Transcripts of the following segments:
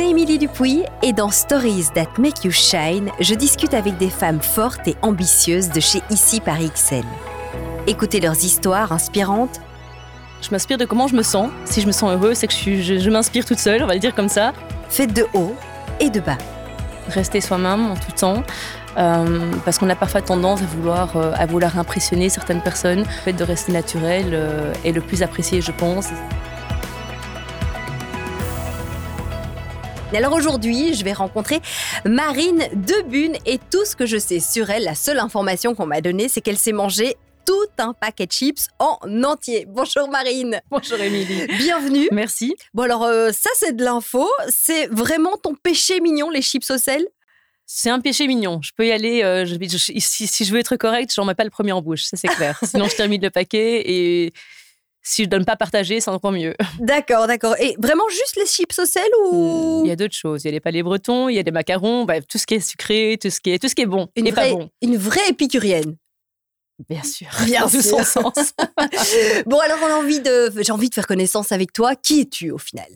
c'est Émilie Dupuis et dans Stories That Make You Shine, je discute avec des femmes fortes et ambitieuses de chez Ici par XL. Écoutez leurs histoires inspirantes. Je m'inspire de comment je me sens. Si je me sens heureuse, c'est que je, je- je m'inspire toute seule, on va le dire comme ça. Faites de haut et de bas. Rester soi-même en tout temps. euh, parce qu'on a parfois tendance à vouloir, euh, à vouloir impressionner certaines personnes. Le fait de rester naturel euh, est le plus apprécié, je pense. Alors aujourd'hui, je vais rencontrer Marine Debune et tout ce que je sais sur elle, la seule information qu'on m'a donnée, c'est qu'elle s'est mangée tout un paquet de chips en entier. Bonjour Marine, Bonjour Émilie. bienvenue. Merci. Bon alors euh, ça c'est de l'info, c'est vraiment ton péché mignon les chips au sel? C'est un péché mignon. Je peux y aller. euh, je- je- si, si je veux être correcte, j'en mets pas le premier en bouche, ça c'est clair. Sinon, je termine le paquet et si je donne pas partager, c'est encore mieux. D'accord, d'accord. Et vraiment juste les chips au sel ou Il y a d'autres choses. Il y a les palais bretons, il y a des macarons, bah, tout ce qui est sucré, tout ce qui est, tout ce qui est bon une et vraie, pas bon. une vraie épicurienne Bien sûr. Bien sûr. son sens. Bon alors on a envie de, j'ai envie de faire connaissance avec toi. Qui es-tu au final?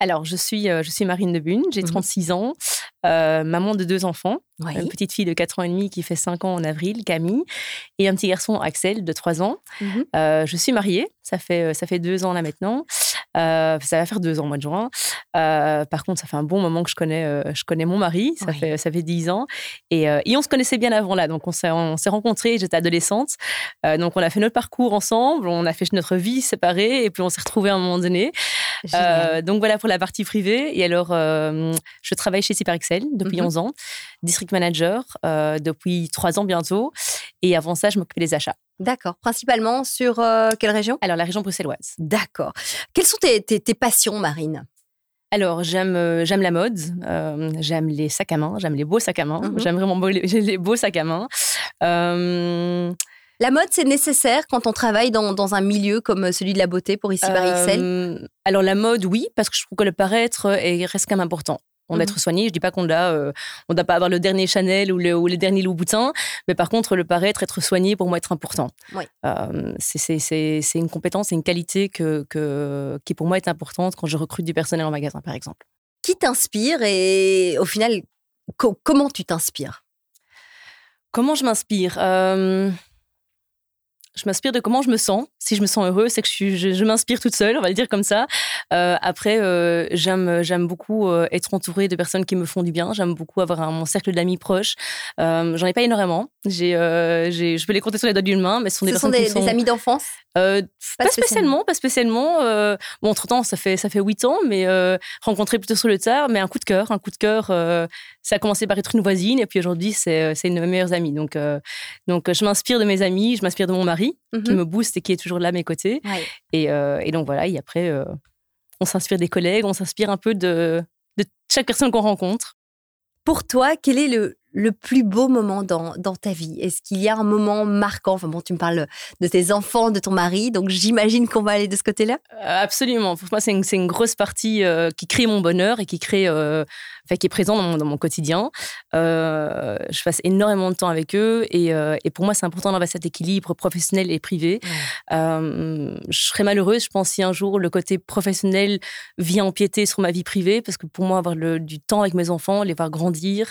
Alors, je suis, euh, je suis Marine Debune, j'ai Mhm. 36 ans, euh, maman de deux enfants, Oui. une petite fille de 4 ans et demi qui fait 5 ans en avril, Camille, et un petit garçon, Axel, de 3 ans. Mhm. Euh, je suis mariée, ça fait, ça fait deux ans là maintenant. Euh, ça va faire deux ans au mois de juin. Euh, par contre, ça fait un bon moment que je connais, euh, je connais mon mari, ça, Oui. fait, ça fait 10 ans. Et, et on se connaissait bien avant là, donc on s'est, on s'est rencontrés, j'étais adolescente. Donc on a fait notre parcours ensemble, on a fait notre vie séparée, et puis on s'est retrouvés à un moment donné. Donc voilà pour la partie privée. Et alors, je travaille chez Excel depuis Mhm. 11 ans, district manager euh, depuis 3 ans bientôt. Et avant ça, je m'occupais des achats. D'accord. Principalement sur euh, quelle région? Alors, la région bruxelloise. D'accord. Quelles sont tes, tes- tes passions, Marine? Alors, j'aime euh, j'aime la mode, euh, j'aime les sacs à main, j'aime les beaux sacs à main, Mhm. j'aime vraiment beau- les, les beaux sacs à main. La mode, c'est nécessaire quand on travaille dans, dans un milieu comme celui de la beauté pour ici par XL euh, alors, la mode, oui, parce que je trouve que le paraître est, reste quand même important. On doit Mhm. être soigné. Je dis pas qu'on doit, euh, on doit pas avoir le dernier Chanel ou, le, ou les derniers Louboutin, mais par contre, le paraître, être soigné, pour moi, être important. Oui. Euh, c'est- une compétence, c'est une qualité que, que, qui, pour moi, est importante quand je recrute du personnel en magasin, par exemple. Qui t'inspire et au final, co- comment tu t'inspires? Comment je m'inspire? Euh, Je m'inspire de comment je me sens. Si je me sens heureuse, c'est que je, je m'inspire toute seule, on va le dire comme ça. Euh, après, euh, j'aime, j'aime beaucoup euh, être entourée de personnes qui me font du bien. J'aime beaucoup avoir un, mon cercle d'amis proches. J'en ai pas énormément. J'ai, je peux les compter sur les doigts d'une main, mais ce sont des Ce sont personnes des, qui me des sont- amis d'enfance? Euh, Pas pas, spécialement. spécialement, pas spécialement. Euh, bon, entre temps, ça fait ça fait huit ans, mais euh, rencontré plutôt sur le tard. Mais un coup de cœur, un coup de cœur. ça a commencé par être une voisine, et puis aujourd'hui, c'est c'est une de mes meilleures amies. Donc donc, je m'inspire de mes amis, je m'inspire de mon mari qui Mhm. me booste et qui est toujours là à mes côtés. Ouais. Et, et donc voilà. Et après, on s'inspire des collègues, on s'inspire un peu de de chaque personne qu'on rencontre. Pour toi, quel est le, le plus beau moment dans, dans ta vie? Est-ce qu'il y a un moment marquant? Enfin bon, tu me parles de tes enfants, de ton mari, donc j'imagine qu'on va aller de ce côté-là. Euh, Absolument. Pour moi, c'est une, c'est une grosse partie euh, qui crée mon bonheur et qui crée, euh, qui est présent dans mon, dans mon quotidien. Euh, je passe énormément de temps avec eux et, euh, et pour moi, c'est important d'avoir cet équilibre professionnel et privé. Euh, je serais malheureuse, je pense, si un jour le côté professionnel vient empiéter sur ma vie privée, parce que pour moi, avoir le- du temps avec mes enfants, les voir grandir,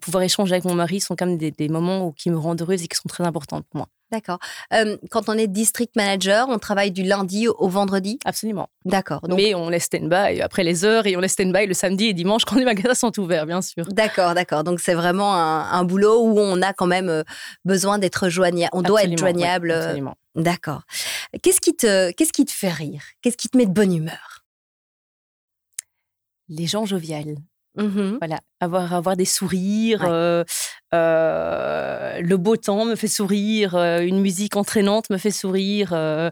pouvoir échanger avec mon mari sont quand même des, des moments qui me rendent heureuse et qui sont très importants pour moi. D'accord. Euh, quand on est district manager, on travaille du lundi au, vendredi? Absolument. D'accord. Donc, Mais on laisse stand-by après les heures et on laisse stand-by le samedi et dimanche quand les magasins sont ouverts, bien sûr. D'accord, d'accord. Donc c'est vraiment un, un boulot où on a quand même euh, besoin d'être joignable. On doit être oui, joignable. euh, absolument. D'accord. Qu'est-ce qui te, qu'est-ce qui te fait rire? Qu'est-ce qui te met de bonne humeur? Les gens joviales. Mhm. Voilà, avoir, avoir des sourires, Ouais. euh, euh, le beau temps me fait sourire, euh, une musique entraînante me fait sourire. euh,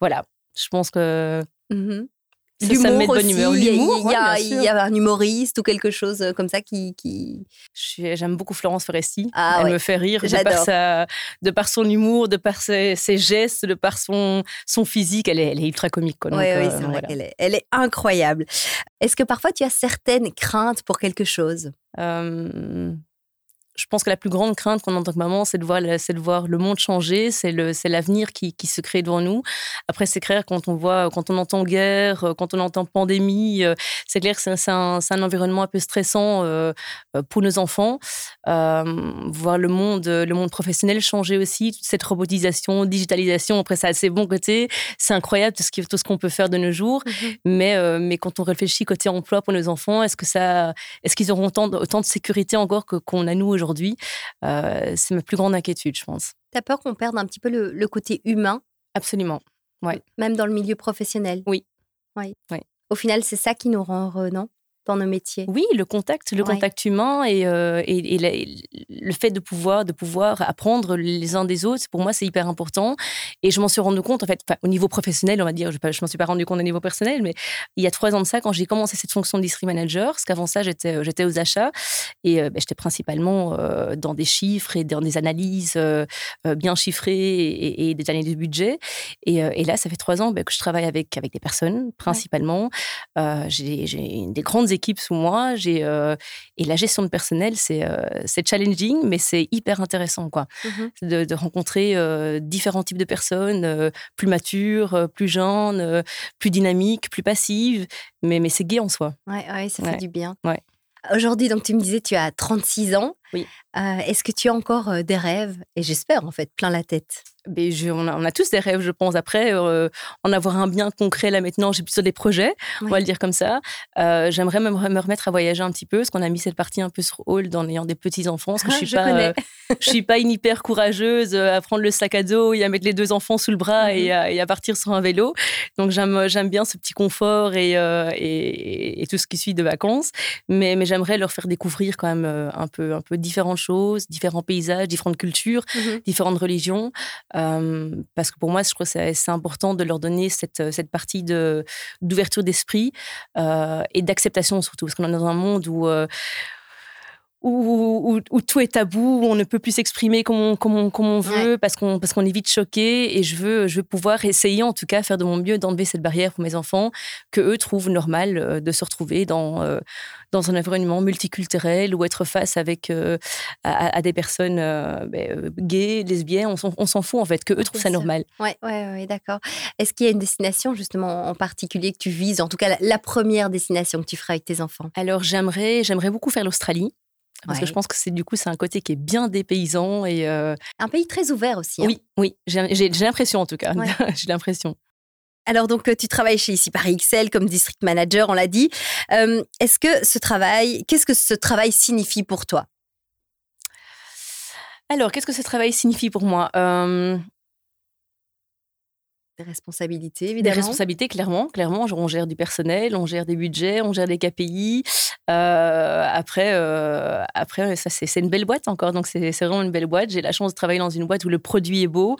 voilà, je pense que Mhm. Ça, ça me met de bonne aussi, humeur. il y a- L'humour, il y, a, bien il sûr. y a un humoriste ou quelque chose euh, comme ça qui. qui... J'aime beaucoup Florence Foresti. Ah Elle ouais. me fait rire de par, sa, de par son humour, de par ses, ses gestes, de par son, son physique. Elle est, elle est ultra comique. quoi. Oui, Donc, oui, euh, c'est vrai qu'elle est, elle est incroyable. Est-ce que parfois tu as certaines craintes pour quelque chose? Euh, je pense que la plus grande crainte qu'on a en tant que maman, c'est de voir, c'est de voir le monde changer, c'est le, c'est l'avenir qui, qui, se crée devant nous. Après, c'est clair quand on voit, quand on entend guerre, quand on entend pandémie, c'est clair que c'est, un, c'est un, environnement un peu stressant pour nos enfants. voir le monde, le monde professionnel changer aussi, toute cette robotisation, digitalisation. Après, ça a ses bons côtés. C'est incroyable tout ce, qui, tout ce qu'on peut faire de nos jours. Mmh mais, mais quand on réfléchit côté emploi pour nos enfants, est-ce que ça, est-ce qu'ils auront autant de, autant de sécurité encore que, qu'on a nous aujourd'hui? Aujourd'hui. Euh, c'est ma plus grande inquiétude, je pense. Tu as peur qu'on perde un petit peu le, côté humain? Absolument. Ouais. Même dans le milieu professionnel? Oui. Oui. Au final, c'est ça qui nous rend heureux, non? Dans nos métiers. Oui, le contact, le contact humain et, euh, et, le fait de pouvoir, de pouvoir apprendre les uns des autres, pour moi, c'est hyper important. Et je m'en suis rendu compte, en fait, au niveau professionnel, on va dire, je ne m'en suis pas rendu compte au niveau personnel, mais il y a trois ans de ça, quand j'ai commencé cette fonction de district manager, parce qu'avant ça, j'étais, euh, j'étais aux achats et euh, ben, j'étais principalement dans des chiffres et dans des analyses bien chiffrées et, des années de budget. Et, là, ça fait trois ans ben, que je travaille avec, avec des personnes, principalement. j'ai, j'ai des grandes équipe sous moi. J'ai euh, et la gestion de personnel, c'est euh, c'est challenging, mais c'est hyper intéressant quoi, mmh de, rencontrer euh, différents types de personnes, plus matures, plus jeunes, plus dynamiques, plus passives, mais mais c'est gai en soi. Ouais, ouais ça fait du bien. Ouais. Aujourd'hui, donc tu me disais, tu as 36 ans. Oui. Est-ce que tu as encore des rêves? Et j'espère en fait, plein la tête on, a, tous des rêves, je pense. Après, euh, en avoir un bien concret là maintenant, j'ai plutôt des projets, on va le dire comme ça. Euh, j'aimerais me, me, remettre à voyager un petit peu, parce qu'on a mis cette partie un peu sur hold en ayant des petits enfants. Parce que je suis pas, euh, je suis pas une hyper courageuse à prendre le sac à dos et à mettre les deux enfants sous le bras et, mhm. à, partir sur un vélo. Donc j'aime bien ce petit confort et, et, tout ce qui suit de vacances. Mais, mais j'aimerais leur faire découvrir quand même un peu, un peu différentes choses, différents paysages, différentes cultures, mhm. différentes religions parce que pour moi, je trouve que c'est important de leur donner cette, cette partie d'ouverture d'esprit et d'acceptation surtout, parce qu'on est dans un monde où où, où, tout est tabou, où on ne peut plus s'exprimer comme on, comme on, comme on veut parce qu'on parce qu'on est vite choqué. Et je veux, je veux pouvoir essayer, en tout cas, faire de mon mieux d'enlever cette barrière pour mes enfants, que eux trouvent normal euh, de se retrouver dans, euh, dans un environnement multiculturel ou être face avec euh, à, des personnes ben, gays, lesbiennes. On s'en fout, en fait, que eux trouvent ça normal. Oui, ouais, ouais, d'accord. Est-ce qu'il y a une destination, justement, en particulier que tu vises, en tout cas, la, la première destination que tu feras avec tes enfants? Alors, j'aimerais, j'aimerais beaucoup faire l'Australie. Parce que je pense que c'est du coup c'est un côté qui est bien dépaysant et euh un pays très ouvert aussi. Hein. Oui, oui, j'ai l'impression en tout cas. j'ai l'impression. Alors donc tu travailles chez ici Paris XL comme district manager, on l'a dit. Est-ce que ce travail, qu'est-ce que ce travail signifie pour toi? Alors qu'est-ce que ce travail signifie pour moi? Des responsabilités, évidemment. Des responsabilités, clairement. Clairement, on gère du personnel, on gère des budgets, on gère des KPI. Euh, après, euh, après ça, c'est une belle boîte encore. Donc, c'est vraiment une belle boîte. J'ai la chance de travailler dans une boîte où le produit est beau,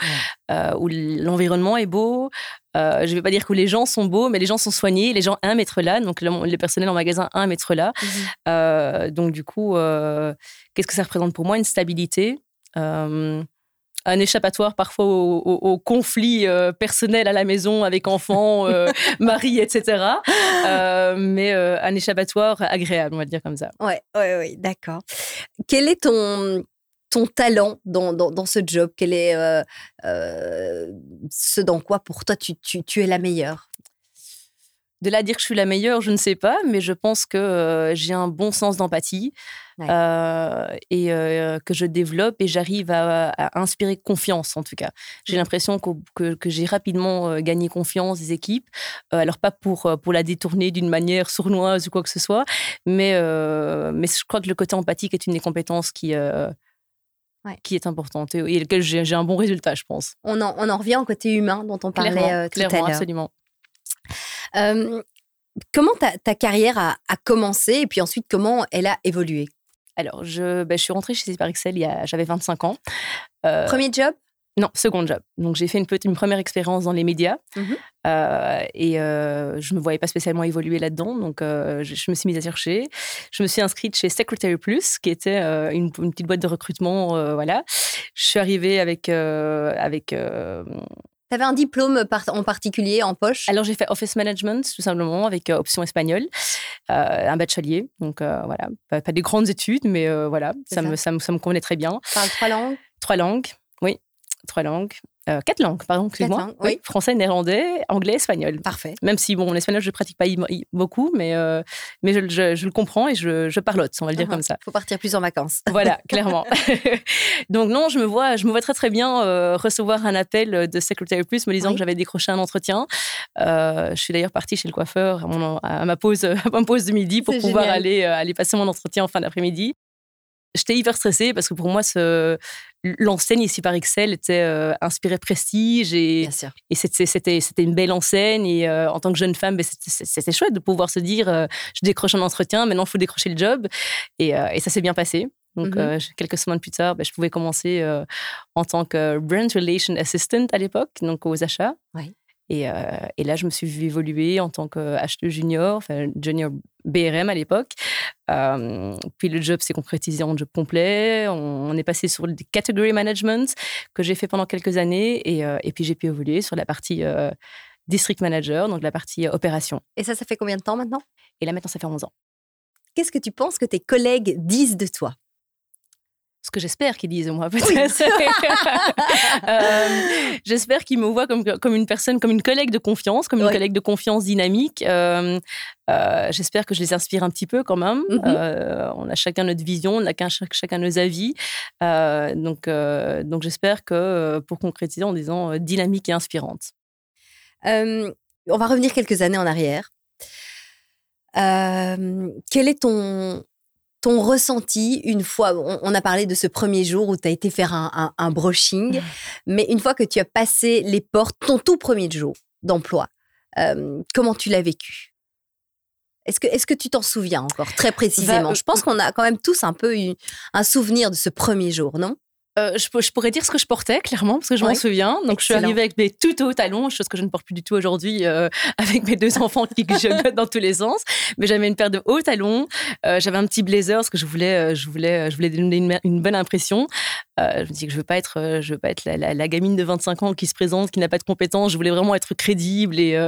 euh, où l'environnement est beau. je ne vais pas dire que les gens sont beaux, mais les gens sont soignés, les gens aiment être là. Donc, le, personnel en magasin aime être là. Mmh donc, du coup, qu'est-ce que ça représente pour moi? Une stabilité un échappatoire parfois aux, conflits euh, personnels à la maison avec enfants, euh, mari, etc. Euh, mais un échappatoire agréable, on va dire comme ça. Ouais, ouais, ouais, d'accord. Quel est ton ton talent dans, dans, ce job? Quel est ce dans quoi pour toi tu, tu, tu es la meilleure? De là dire que je suis la meilleure, je ne sais pas, mais je pense que j'ai un bon sens d'empathie et que je développe et j'arrive à, inspirer confiance en tout cas. J'ai mmh. l'impression que, que, j'ai rapidement gagné confiance des équipes, alors pas pour, pour la détourner d'une manière sournoise ou quoi que ce soit, mais, mais je crois que le côté empathique est une des compétences qui, qui est importante et, et lequel j'ai un bon résultat, je pense. On en, on en revient au côté humain dont on parlait tout à l'heure. Absolument comment ta, carrière a, commencé et puis ensuite comment elle a évolué? Alors, je, ben, je suis rentrée chez Super Excel, j'avais 25 ans. Premier job? non, second job. Donc j'ai fait une, petite, une première expérience dans les médias mmh et je ne me voyais pas spécialement évoluer là-dedans. Donc je, me suis mise à chercher. Je me suis inscrite chez Secretary Plus, qui était une, petite boîte de recrutement. voilà. Je suis arrivée avec, avec Tu avais un diplôme en particulier en poche? Alors j'ai fait Office Management tout simplement avec option espagnole, un bachelier. Donc voilà, pas, des grandes études, mais voilà, ça, Me, ça, me, ça me convenait très bien. Tu parles trois langues? Trois langues, oui, trois langues. Euh, quatre langues, pardon, excuse-moi. Oui. Français, néerlandais, anglais, espagnol. Parfait. Même si, bon, l'espagnol, je ne pratique pas beaucoup, mais, euh, mais je, je, le comprends et je, je parlote, on va le dire uh-huh. comme ça. Il faut partir plus en vacances. Voilà, clairement. Donc, non, je me vois, je me vois très, très bien euh, recevoir un appel de Secretary Plus me disant que j'avais décroché un entretien. je suis d'ailleurs partie chez le coiffeur à, ma, pause, à ma pause de midi pour pouvoir aller, aller passer mon entretien en fin d'après-midi j'étais hyper stressée parce que pour moi, ce, l'enseigne ici par Excel était euh, inspirée prestige et, et c'était, une belle enseigne. Et euh, en tant que jeune femme, ben, c'était, chouette de pouvoir se dire euh, je décroche un entretien, maintenant il faut décrocher le job. Et, et ça s'est bien passé. Donc, mmh quelques semaines plus tard, ben, je pouvais commencer en tant que Brand Relation Assistant à l'époque, donc aux achats. Oui. Et, euh, et, là, je me suis vue évoluer en tant qu'acheteuse junior, enfin junior BRM à l'époque. Euh, puis le job s'est concrétisé en job complet. On, est passé sur le category management que j'ai fait pendant quelques années. Et, euh, et puis j'ai pu évoluer sur la partie district manager, donc la partie opération. Et ça, ça fait combien de temps maintenant? Et là, maintenant, ça fait 11 ans. Qu'est-ce que tu penses que tes collègues disent de toi? Ce que j'espère qu'ils disent, moi, peut-être. Euh, j'espère qu'ils me voient comme, comme une personne, comme une collègue de confiance, comme une collègue de confiance dynamique. Euh, euh, j'espère que je les inspire un petit peu quand même. Mm-hmm. on a chacun notre vision, on a chacun nos avis. donc, donc j'espère que pour concrétiser en disant dynamique et inspirante. on va revenir quelques années en arrière. quel est ton, ton ressenti une fois, on, a parlé de ce premier jour où tu as été faire un, brushing, mmh. mais une fois que tu as passé les portes, ton tout premier jour d'emploi, euh, comment tu l'as vécu? Est-ce que, est que tu t'en souviens encore très précisément? Bah, Je pense qu'on a quand même tous un peu eu un souvenir de ce premier jour, non? Euh, je, pourrais dire ce que je portais, clairement, parce que je m'en souviens. Donc, je suis arrivée avec mes tout hauts talons, chose que je ne porte plus du tout aujourd'hui, euh, avec mes deux enfants qui je dans tous les sens. Mais j'avais une paire de hauts talons. Euh, j'avais un petit blazer, parce que je voulais, je voulais, je voulais donner une, bonne impression. je me dis que je veux pas être, je veux pas être la, gamine de 25 ans qui se présente, qui n'a pas de compétences. Je voulais vraiment être crédible et,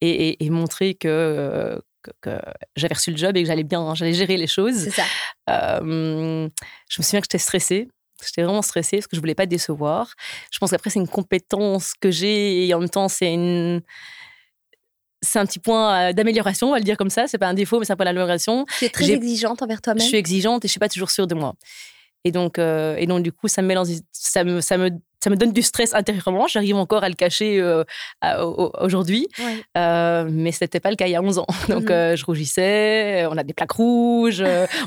et, et, montrer que, que, j'avais reçu le job et que j'allais bien, j'allais gérer les choses. Ça. je me souviens que j'étais stressée. J'étais vraiment stressée parce que je voulais pas décevoir. Je pense qu'après, c'est une compétence que j'ai et en même temps, c'est une. C'est un petit point euh, d'amélioration, on va le dire comme ça. C'est pas un défaut, mais c'est un point d'amélioration. Tu es très exigeante envers toi-même. Je suis exigeante et je suis pas toujours sûre de moi. Et donc, euh, et donc du coup, ça me, ça me, ça me ça me donne du stress intérieurement. J'arrive encore à le cacher euh, aujourd'hui, euh, mais ce n'était pas le cas il y a 11 ans. Donc, mhm. euh, je rougissais, on a des plaques rouges,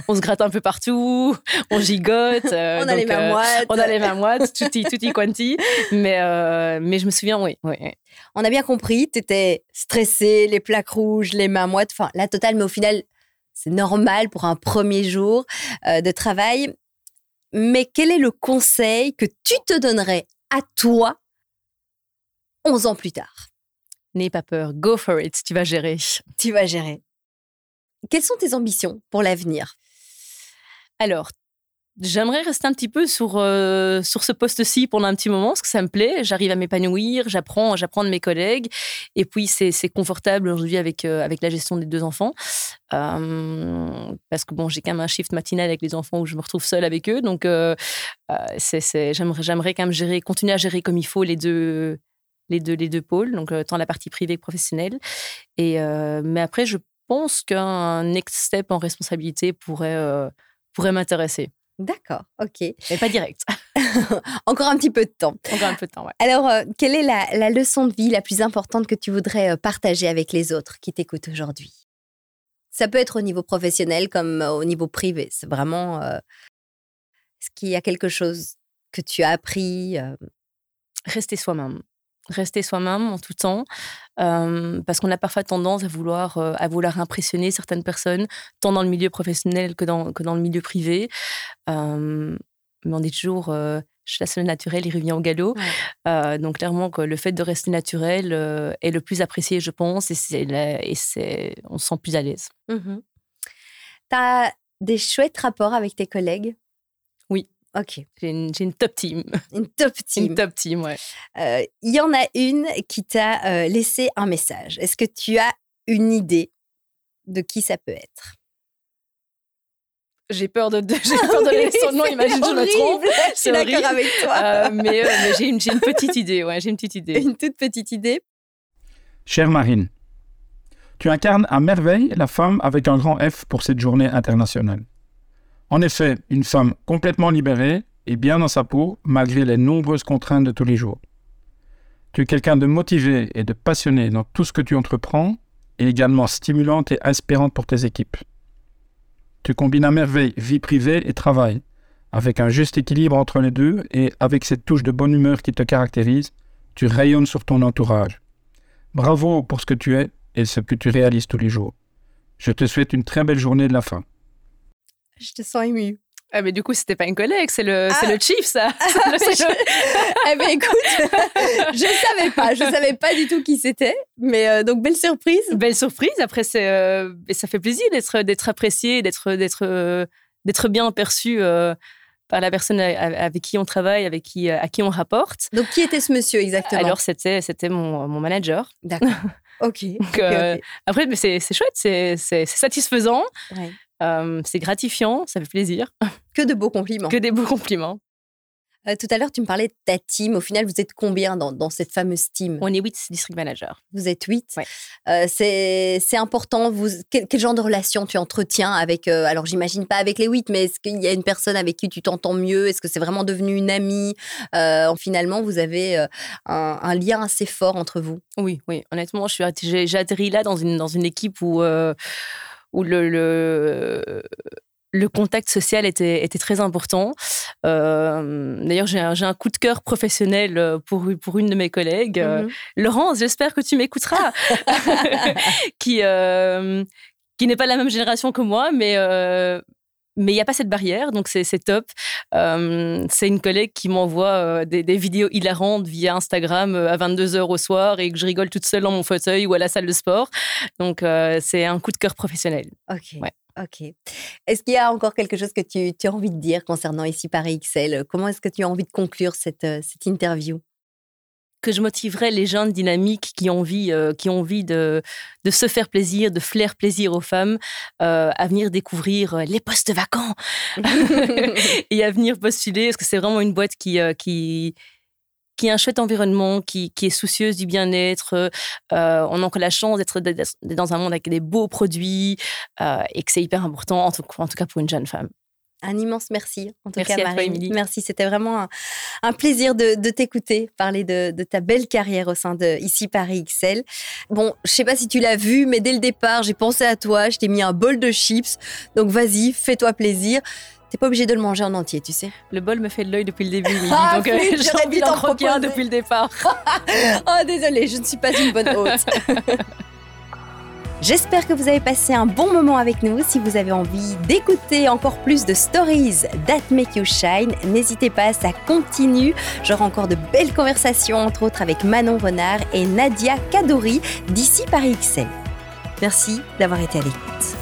on se gratte un peu partout, on gigote. on a les mains moites. On a les mains moites, tutti, tutti quanti. Mais, mais je me souviens, oui. oui. On a bien compris, tu étais stressée, les plaques rouges, les mains moites, enfin, la totale, mais au final, c'est normal pour un premier jour de travail. Mais quel est le conseil que tu te donnerais à toi 11 ans plus tard? N'aie pas peur, go for it, tu vas gérer. Tu vas gérer. Quelles sont tes ambitions pour l'avenir? Alors, J'aimerais rester un petit peu sur, euh, sur ce poste-ci pendant un petit moment, parce que ça me plaît. J'arrive à m'épanouir, j'apprends, j'apprends de mes collègues. Et puis, c'est confortable aujourd'hui avec, euh, avec la gestion des deux enfants. Euh, parce que bon, j'ai quand même un shift matinal avec les enfants où je me retrouve seule avec eux. Donc, j'aimerais quand même gérer, continuer à gérer comme il faut les deux, les deux, les deux pôles, donc tant la partie privée que professionnelle. Et, mais après, je pense qu'un next step en responsabilité pourrait, pourrait m'intéresser. D'accord, ok. Mais pas direct. Encore un petit peu de temps. Encore un peu de temps, ouais. Alors, euh, quelle est la, leçon de vie la plus importante que tu voudrais euh, partager avec les autres qui t'écoutent aujourd'hui? Ça peut être au niveau professionnel comme euh, au niveau privé. C'est vraiment. Est-ce qu'il y a quelque chose que tu as appris Rester soi-même rester soi-même en tout temps, parce qu'on a parfois tendance à vouloir, à vouloir impressionner certaines personnes, tant dans le milieu professionnel que dans, que dans le milieu privé. mais on dit toujours, chasse le naturel, il revient au galop. donc clairement, que le fait de rester naturel est le plus apprécié, je pense, et, c'est, et c'est, on se sent plus à l'aise. Mmh tu as des chouettes rapports avec tes collègues? Ok. J'ai une, une, top team. Une top team. Une top team, ouais. Il y en a une qui t'a laissé un message. Est-ce que tu as une idée de qui ça peut être? J'ai peur de, de j'ai peur de oui, son nom, imagine je me trompe. Je suis d'accord avec toi. Euh, mais, euh, mais j'ai, une, j'ai une petite idée, ouais, j'ai une petite idée. Une toute petite idée. Chère Marine, tu incarnes à merveille la femme avec un grand F pour cette journée internationale. En effet, une femme complètement libérée et bien dans sa peau malgré les nombreuses contraintes de tous les jours. Tu es quelqu'un de motivé et de passionné dans tout ce que tu entreprends et également stimulante et inspirante pour tes équipes. Tu combines à merveille vie privée et travail, avec un juste équilibre entre les deux et avec cette touche de bonne humeur qui te caractérise, tu rayonnes sur ton entourage. Bravo pour ce que tu es et ce que tu réalises tous les jours. Je te souhaite une très belle journée de la fin. Je te sens émue. Ah, mais du coup, c'était pas une collègue, c'est le, c'est le chief, ça. Ah, eh ben, écoute, je savais pas, je savais pas du tout qui c'était, mais euh, donc belle surprise. Belle surprise. Après, c'est, euh, ça fait plaisir d'être, d'être apprécié, d'être, d'être, euh, d'être bien perçu par la personne avec qui on travaille, avec qui, à qui on rapporte. Donc, qui était ce monsieur exactement? Alors, c'était, c'était mon, mon manager. D'accord. Ok. Après, mais c'est, c'est chouette, c'est, c'est, satisfaisant. Ouais c'est gratifiant, ça fait plaisir. Que de beaux compliments. Que des beaux compliments. Euh, tout à l'heure, tu me parlais de ta team. Au final, vous êtes combien dans, dans cette fameuse team? On est 8 district managers. Vous êtes 8 euh, C'est important. Vous, quel, genre de relation tu entretiens avec. Euh, alors, j'imagine pas avec les 8, mais est-ce qu'il y a une personne avec qui tu t'entends mieux? Est-ce que c'est vraiment devenu une amie? Finalement, vous avez un, un, lien assez fort entre vous. Oui, oui. Honnêtement, j'ai atterri là dans une, dans une équipe où où le, le, contact social était, était très important. Euh, d'ailleurs, j'ai un, un, coup de cœur professionnel euh, pour, pour une de mes collègues. Euh, mm-hmm. Laurence, j'espère que tu m'écouteras. qui, qui n'est pas la même génération que moi, mais mais il n'y a pas cette barrière, donc c'est top. Euh, c'est une collègue qui m'envoie euh, des, vidéos hilarantes via Instagram euh, à 22h au soir et que je rigole toute seule dans mon fauteuil ou à la salle de sport. Donc c'est un coup de cœur professionnel. Ok. Ok. Est-ce qu'il y a encore quelque chose que tu, tu, as envie de dire concernant ici Paris XL Comment est-ce que tu as envie de conclure cette, cette interview? Que je motiverais les jeunes dynamiques qui ont envie, euh, qui ont envie de, de se faire plaisir, de flair plaisir aux femmes, euh, à venir découvrir euh, les postes vacants et à venir postuler, parce que c'est vraiment une boîte qui, qui, qui a un chouette environnement, qui, qui est soucieuse du bien-être. on a encore la chance d'être dans un monde avec des beaux produits et que c'est hyper important, en tout, en tout cas pour une jeune femme. Un immense merci, en tout merci cas, Marie. Merci, c'était vraiment un, plaisir de, t'écouter, parler de, ta belle carrière au sein de Ici Paris XL. Bon, je sais pas si tu l'as vu, mais dès le départ, j'ai pensé à toi, je t'ai mis un bol de chips. Donc vas-y, fais-toi plaisir. T'es pas obligé de le manger en entier, tu sais. Le bol me fait de l'œil depuis le début, ah, donc euh, j'ai envie d'en croquer un depuis le départ. oh, désolée, je ne suis pas une bonne hôte. J'espère que vous avez passé un bon moment avec nous. Si vous avez envie d'écouter encore plus de stories that make you shine, n'hésitez pas, ça continue. J'aurai encore de belles conversations, entre autres avec Manon Renard et Nadia Kadori d'ici Paris XL. Merci d'avoir été à l'écoute.